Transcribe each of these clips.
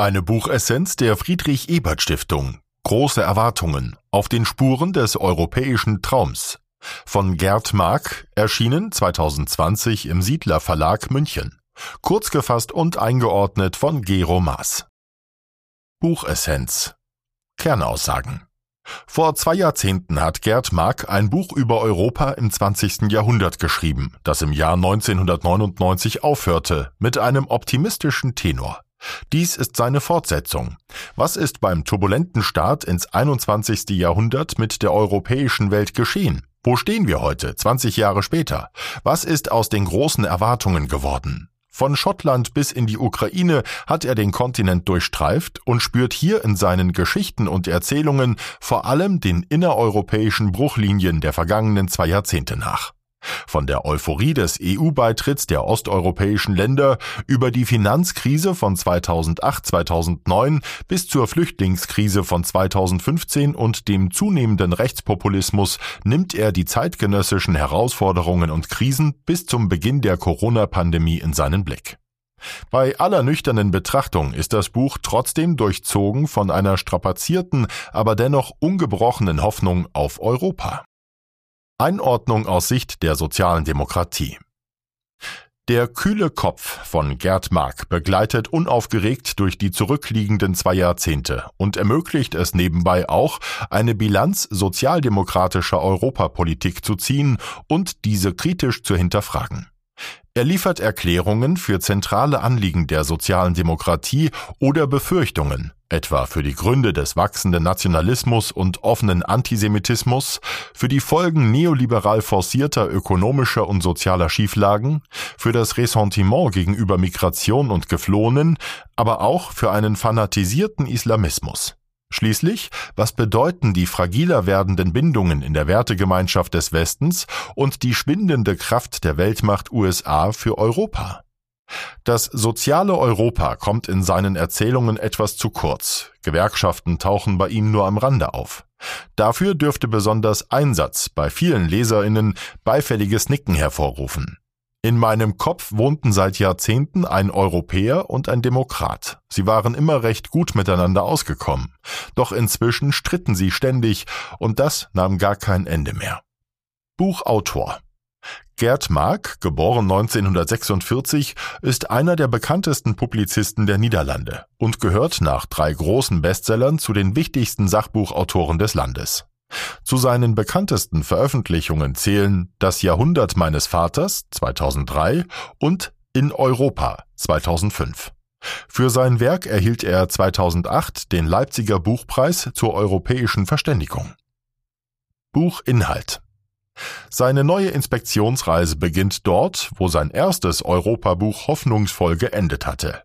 Eine Buchessenz der Friedrich Ebert Stiftung. Große Erwartungen auf den Spuren des europäischen Traums. Von Gerd Mark, erschienen 2020 im Siedler Verlag München. Kurz gefasst und eingeordnet von Gero Maas. Buchessenz. Kernaussagen. Vor zwei Jahrzehnten hat Gerd Mark ein Buch über Europa im 20. Jahrhundert geschrieben, das im Jahr 1999 aufhörte, mit einem optimistischen Tenor. Dies ist seine Fortsetzung. Was ist beim turbulenten Start ins 21. Jahrhundert mit der europäischen Welt geschehen? Wo stehen wir heute, 20 Jahre später? Was ist aus den großen Erwartungen geworden? Von Schottland bis in die Ukraine hat er den Kontinent durchstreift und spürt hier in seinen Geschichten und Erzählungen vor allem den innereuropäischen Bruchlinien der vergangenen zwei Jahrzehnte nach. Von der Euphorie des EU-Beitritts der osteuropäischen Länder über die Finanzkrise von 2008-2009 bis zur Flüchtlingskrise von 2015 und dem zunehmenden Rechtspopulismus nimmt er die zeitgenössischen Herausforderungen und Krisen bis zum Beginn der Corona-Pandemie in seinen Blick. Bei aller nüchternen Betrachtung ist das Buch trotzdem durchzogen von einer strapazierten, aber dennoch ungebrochenen Hoffnung auf Europa. Einordnung aus Sicht der sozialen Demokratie. Der kühle Kopf von Gerd Mark begleitet unaufgeregt durch die zurückliegenden zwei Jahrzehnte und ermöglicht es nebenbei auch, eine Bilanz sozialdemokratischer Europapolitik zu ziehen und diese kritisch zu hinterfragen. Er liefert Erklärungen für zentrale Anliegen der sozialen Demokratie oder Befürchtungen, etwa für die Gründe des wachsenden Nationalismus und offenen Antisemitismus, für die Folgen neoliberal forcierter ökonomischer und sozialer Schieflagen, für das Ressentiment gegenüber Migration und Geflohenen, aber auch für einen fanatisierten Islamismus. Schließlich, was bedeuten die fragiler werdenden Bindungen in der Wertegemeinschaft des Westens und die schwindende Kraft der Weltmacht USA für Europa? Das soziale Europa kommt in seinen Erzählungen etwas zu kurz. Gewerkschaften tauchen bei ihm nur am Rande auf. Dafür dürfte besonders Einsatz bei vielen Leserinnen beifälliges Nicken hervorrufen. In meinem Kopf wohnten seit Jahrzehnten ein Europäer und ein Demokrat. Sie waren immer recht gut miteinander ausgekommen. Doch inzwischen stritten sie ständig und das nahm gar kein Ende mehr. Buchautor Gerd Mark, geboren 1946, ist einer der bekanntesten Publizisten der Niederlande und gehört nach drei großen Bestsellern zu den wichtigsten Sachbuchautoren des Landes. Zu seinen bekanntesten Veröffentlichungen zählen Das Jahrhundert meines Vaters 2003 und In Europa 2005. Für sein Werk erhielt er 2008 den Leipziger Buchpreis zur europäischen Verständigung. Buchinhalt seine neue Inspektionsreise beginnt dort, wo sein erstes Europabuch hoffnungsvoll geendet hatte.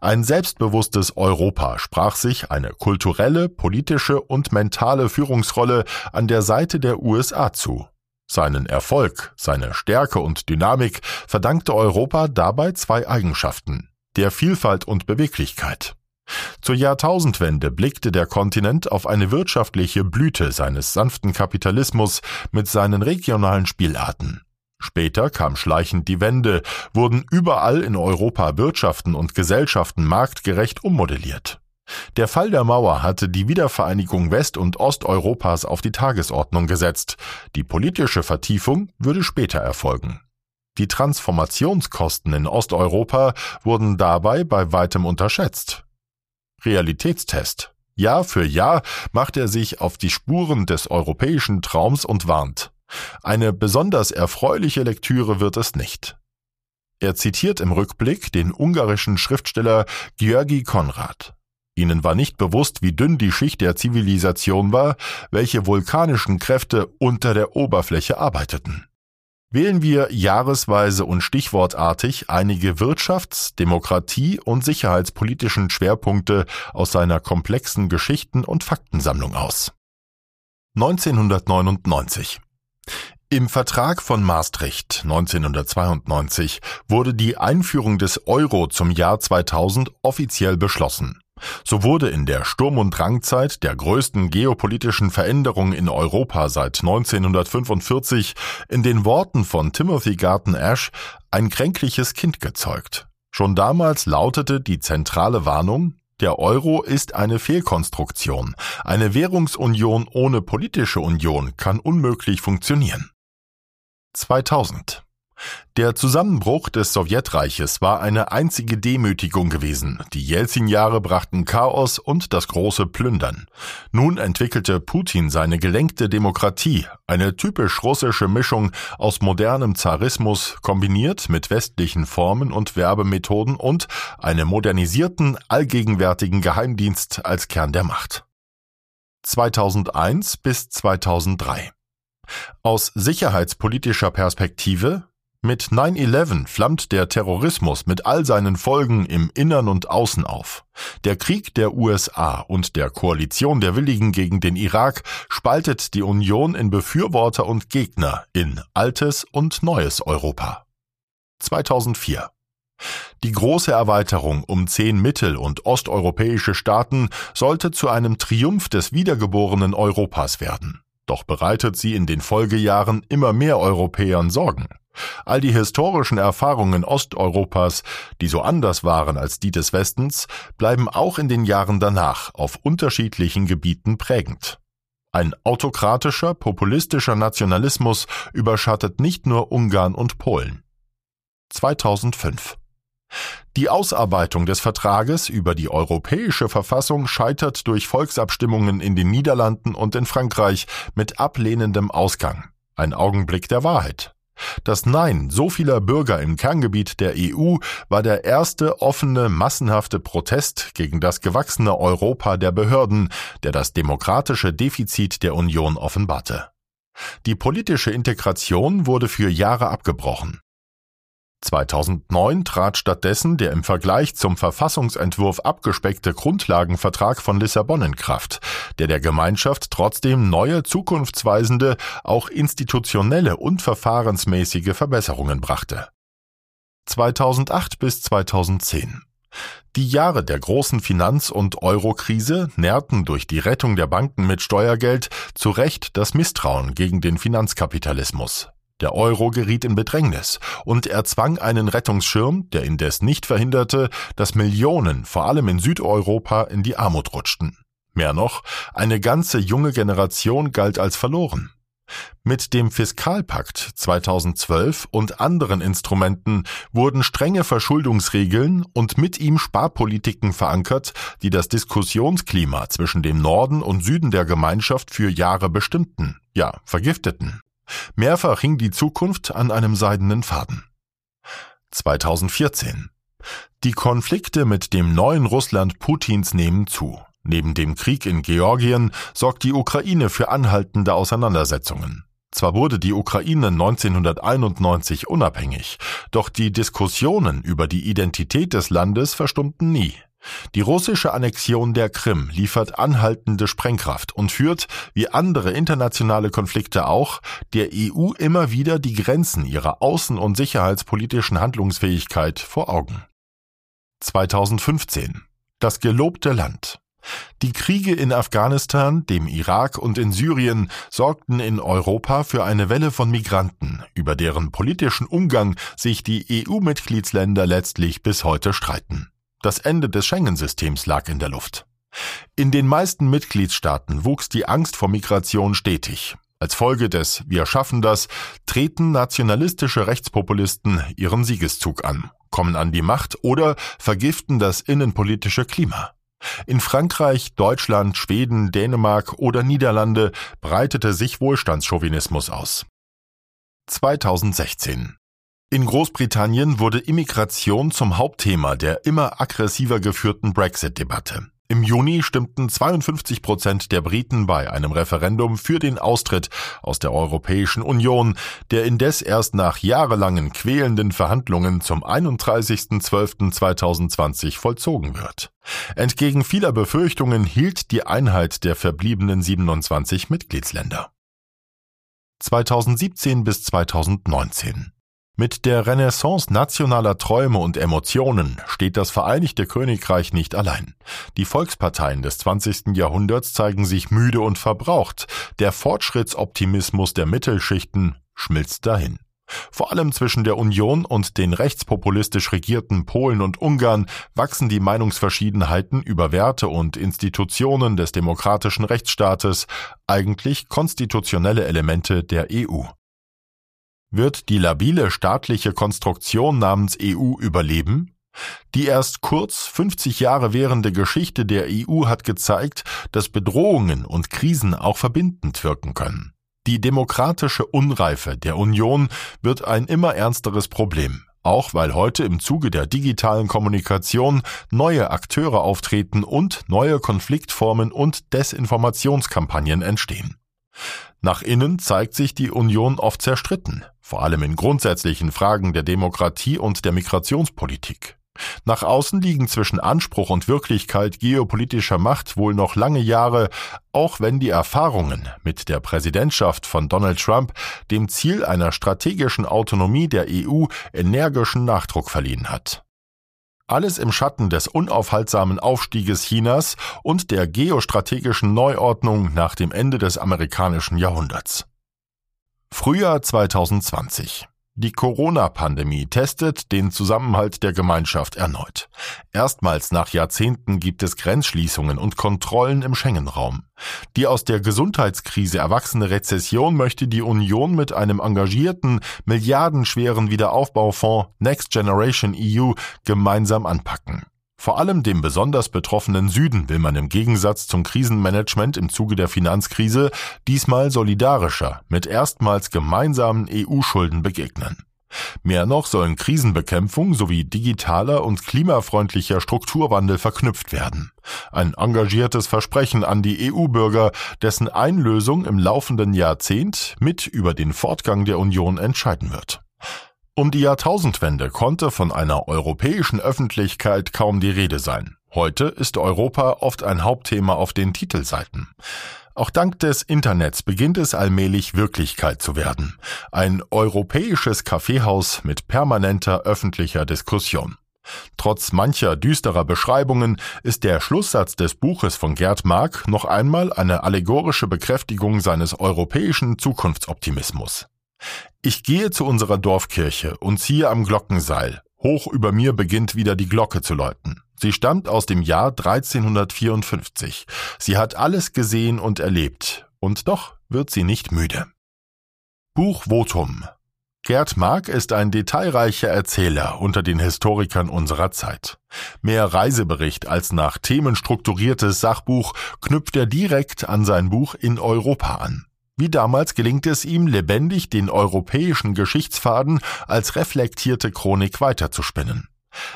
Ein selbstbewusstes Europa sprach sich eine kulturelle, politische und mentale Führungsrolle an der Seite der USA zu. Seinen Erfolg, seine Stärke und Dynamik verdankte Europa dabei zwei Eigenschaften der Vielfalt und Beweglichkeit. Zur Jahrtausendwende blickte der Kontinent auf eine wirtschaftliche Blüte seines sanften Kapitalismus mit seinen regionalen Spielarten. Später kam schleichend die Wende, wurden überall in Europa Wirtschaften und Gesellschaften marktgerecht ummodelliert. Der Fall der Mauer hatte die Wiedervereinigung West- und Osteuropas auf die Tagesordnung gesetzt. Die politische Vertiefung würde später erfolgen. Die Transformationskosten in Osteuropa wurden dabei bei weitem unterschätzt. Realitätstest. Jahr für Jahr macht er sich auf die Spuren des europäischen Traums und warnt. Eine besonders erfreuliche Lektüre wird es nicht. Er zitiert im Rückblick den ungarischen Schriftsteller György Konrad. Ihnen war nicht bewusst, wie dünn die Schicht der Zivilisation war, welche vulkanischen Kräfte unter der Oberfläche arbeiteten. Wählen wir jahresweise und stichwortartig einige Wirtschafts-, Demokratie- und sicherheitspolitischen Schwerpunkte aus seiner komplexen Geschichten- und Faktensammlung aus. 1999 im Vertrag von Maastricht 1992 wurde die Einführung des Euro zum Jahr 2000 offiziell beschlossen. So wurde in der Sturm- und Drangzeit der größten geopolitischen Veränderung in Europa seit 1945 in den Worten von Timothy Garton Ash ein kränkliches Kind gezeugt. Schon damals lautete die zentrale Warnung, Der Euro ist eine Fehlkonstruktion. Eine Währungsunion ohne politische Union kann unmöglich funktionieren. 2000 der Zusammenbruch des Sowjetreiches war eine einzige Demütigung gewesen. Die Jelzin-Jahre brachten Chaos und das große Plündern. Nun entwickelte Putin seine gelenkte Demokratie, eine typisch russische Mischung aus modernem Zarismus kombiniert mit westlichen Formen und Werbemethoden und einem modernisierten, allgegenwärtigen Geheimdienst als Kern der Macht. 2001 bis 2003 aus sicherheitspolitischer Perspektive mit 9-11 flammt der Terrorismus mit all seinen Folgen im Innern und Außen auf. Der Krieg der USA und der Koalition der Willigen gegen den Irak spaltet die Union in Befürworter und Gegner in altes und neues Europa. 2004 die große Erweiterung um zehn mittel- und osteuropäische Staaten sollte zu einem Triumph des wiedergeborenen Europas werden. Doch bereitet sie in den Folgejahren immer mehr Europäern Sorgen. All die historischen Erfahrungen Osteuropas, die so anders waren als die des Westens, bleiben auch in den Jahren danach auf unterschiedlichen Gebieten prägend. Ein autokratischer, populistischer Nationalismus überschattet nicht nur Ungarn und Polen. 2005 die Ausarbeitung des Vertrages über die europäische Verfassung scheitert durch Volksabstimmungen in den Niederlanden und in Frankreich mit ablehnendem Ausgang. Ein Augenblick der Wahrheit. Das Nein so vieler Bürger im Kerngebiet der EU war der erste offene, massenhafte Protest gegen das gewachsene Europa der Behörden, der das demokratische Defizit der Union offenbarte. Die politische Integration wurde für Jahre abgebrochen. 2009 trat stattdessen der im Vergleich zum Verfassungsentwurf abgespeckte Grundlagenvertrag von Lissabon in Kraft, der der Gemeinschaft trotzdem neue, zukunftsweisende, auch institutionelle und verfahrensmäßige Verbesserungen brachte. 2008 bis 2010 die Jahre der großen Finanz- und Eurokrise nährten durch die Rettung der Banken mit Steuergeld zu Recht das Misstrauen gegen den Finanzkapitalismus. Der Euro geriet in Bedrängnis und erzwang einen Rettungsschirm, der indes nicht verhinderte, dass Millionen, vor allem in Südeuropa, in die Armut rutschten. Mehr noch, eine ganze junge Generation galt als verloren. Mit dem Fiskalpakt 2012 und anderen Instrumenten wurden strenge Verschuldungsregeln und mit ihm Sparpolitiken verankert, die das Diskussionsklima zwischen dem Norden und Süden der Gemeinschaft für Jahre bestimmten, ja, vergifteten. Mehrfach hing die Zukunft an einem seidenen Faden. 2014. Die Konflikte mit dem neuen Russland Putins nehmen zu. Neben dem Krieg in Georgien sorgt die Ukraine für anhaltende Auseinandersetzungen. Zwar wurde die Ukraine 1991 unabhängig, doch die Diskussionen über die Identität des Landes verstummten nie. Die russische Annexion der Krim liefert anhaltende Sprengkraft und führt, wie andere internationale Konflikte auch, der EU immer wieder die Grenzen ihrer außen- und sicherheitspolitischen Handlungsfähigkeit vor Augen. 2015 Das gelobte Land die Kriege in Afghanistan, dem Irak und in Syrien sorgten in Europa für eine Welle von Migranten, über deren politischen Umgang sich die EU-Mitgliedsländer letztlich bis heute streiten. Das Ende des Schengen-Systems lag in der Luft. In den meisten Mitgliedstaaten wuchs die Angst vor Migration stetig. Als Folge des Wir schaffen das treten nationalistische Rechtspopulisten ihren Siegeszug an, kommen an die Macht oder vergiften das innenpolitische Klima. In Frankreich, Deutschland, Schweden, Dänemark oder Niederlande breitete sich Wohlstandschauvinismus aus. 2016 in Großbritannien wurde Immigration zum Hauptthema der immer aggressiver geführten Brexit-Debatte. Im Juni stimmten 52 Prozent der Briten bei einem Referendum für den Austritt aus der Europäischen Union, der indes erst nach jahrelangen quälenden Verhandlungen zum 31.12.2020 vollzogen wird. Entgegen vieler Befürchtungen hielt die Einheit der verbliebenen 27 Mitgliedsländer. 2017 bis 2019 mit der Renaissance nationaler Träume und Emotionen steht das Vereinigte Königreich nicht allein. Die Volksparteien des 20. Jahrhunderts zeigen sich müde und verbraucht. Der Fortschrittsoptimismus der Mittelschichten schmilzt dahin. Vor allem zwischen der Union und den rechtspopulistisch regierten Polen und Ungarn wachsen die Meinungsverschiedenheiten über Werte und Institutionen des demokratischen Rechtsstaates, eigentlich konstitutionelle Elemente der EU. Wird die labile staatliche Konstruktion namens EU überleben? Die erst kurz 50 Jahre währende Geschichte der EU hat gezeigt, dass Bedrohungen und Krisen auch verbindend wirken können. Die demokratische Unreife der Union wird ein immer ernsteres Problem, auch weil heute im Zuge der digitalen Kommunikation neue Akteure auftreten und neue Konfliktformen und Desinformationskampagnen entstehen. Nach innen zeigt sich die Union oft zerstritten, vor allem in grundsätzlichen Fragen der Demokratie und der Migrationspolitik. Nach außen liegen zwischen Anspruch und Wirklichkeit geopolitischer Macht wohl noch lange Jahre, auch wenn die Erfahrungen mit der Präsidentschaft von Donald Trump dem Ziel einer strategischen Autonomie der EU energischen Nachdruck verliehen hat. Alles im Schatten des unaufhaltsamen Aufstieges Chinas und der geostrategischen Neuordnung nach dem Ende des amerikanischen Jahrhunderts. Frühjahr 2020 die Corona-Pandemie testet den Zusammenhalt der Gemeinschaft erneut. Erstmals nach Jahrzehnten gibt es Grenzschließungen und Kontrollen im Schengen-Raum. Die aus der Gesundheitskrise erwachsene Rezession möchte die Union mit einem engagierten, milliardenschweren Wiederaufbaufonds Next Generation EU gemeinsam anpacken. Vor allem dem besonders betroffenen Süden will man im Gegensatz zum Krisenmanagement im Zuge der Finanzkrise diesmal solidarischer mit erstmals gemeinsamen EU-Schulden begegnen. Mehr noch sollen Krisenbekämpfung sowie digitaler und klimafreundlicher Strukturwandel verknüpft werden. Ein engagiertes Versprechen an die EU-Bürger, dessen Einlösung im laufenden Jahrzehnt mit über den Fortgang der Union entscheiden wird. Um die Jahrtausendwende konnte von einer europäischen Öffentlichkeit kaum die Rede sein. Heute ist Europa oft ein Hauptthema auf den Titelseiten. Auch dank des Internets beginnt es allmählich Wirklichkeit zu werden. Ein europäisches Kaffeehaus mit permanenter öffentlicher Diskussion. Trotz mancher düsterer Beschreibungen ist der Schlusssatz des Buches von Gerd Mark noch einmal eine allegorische Bekräftigung seines europäischen Zukunftsoptimismus. Ich gehe zu unserer Dorfkirche und ziehe am Glockenseil. Hoch über mir beginnt wieder die Glocke zu läuten. Sie stammt aus dem Jahr 1354. Sie hat alles gesehen und erlebt, und doch wird sie nicht müde. Buch Votum Gerd Mark ist ein detailreicher Erzähler unter den Historikern unserer Zeit. Mehr Reisebericht als nach Themen strukturiertes Sachbuch knüpft er direkt an sein Buch In Europa an. Wie damals gelingt es ihm, lebendig den europäischen Geschichtsfaden als reflektierte Chronik weiterzuspinnen.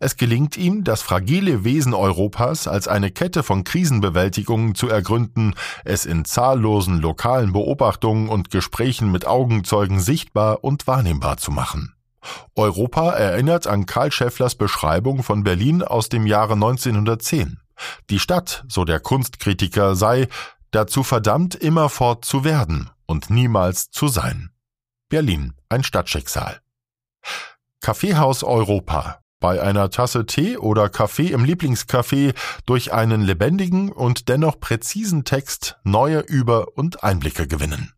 Es gelingt ihm, das fragile Wesen Europas als eine Kette von Krisenbewältigungen zu ergründen, es in zahllosen lokalen Beobachtungen und Gesprächen mit Augenzeugen sichtbar und wahrnehmbar zu machen. Europa erinnert an Karl Schäfflers Beschreibung von Berlin aus dem Jahre 1910. Die Stadt, so der Kunstkritiker, sei dazu verdammt, immerfort zu werden und niemals zu sein. Berlin, ein Stadtschicksal. Kaffeehaus Europa. Bei einer Tasse Tee oder Kaffee im Lieblingscafé durch einen lebendigen und dennoch präzisen Text neue Über- und Einblicke gewinnen.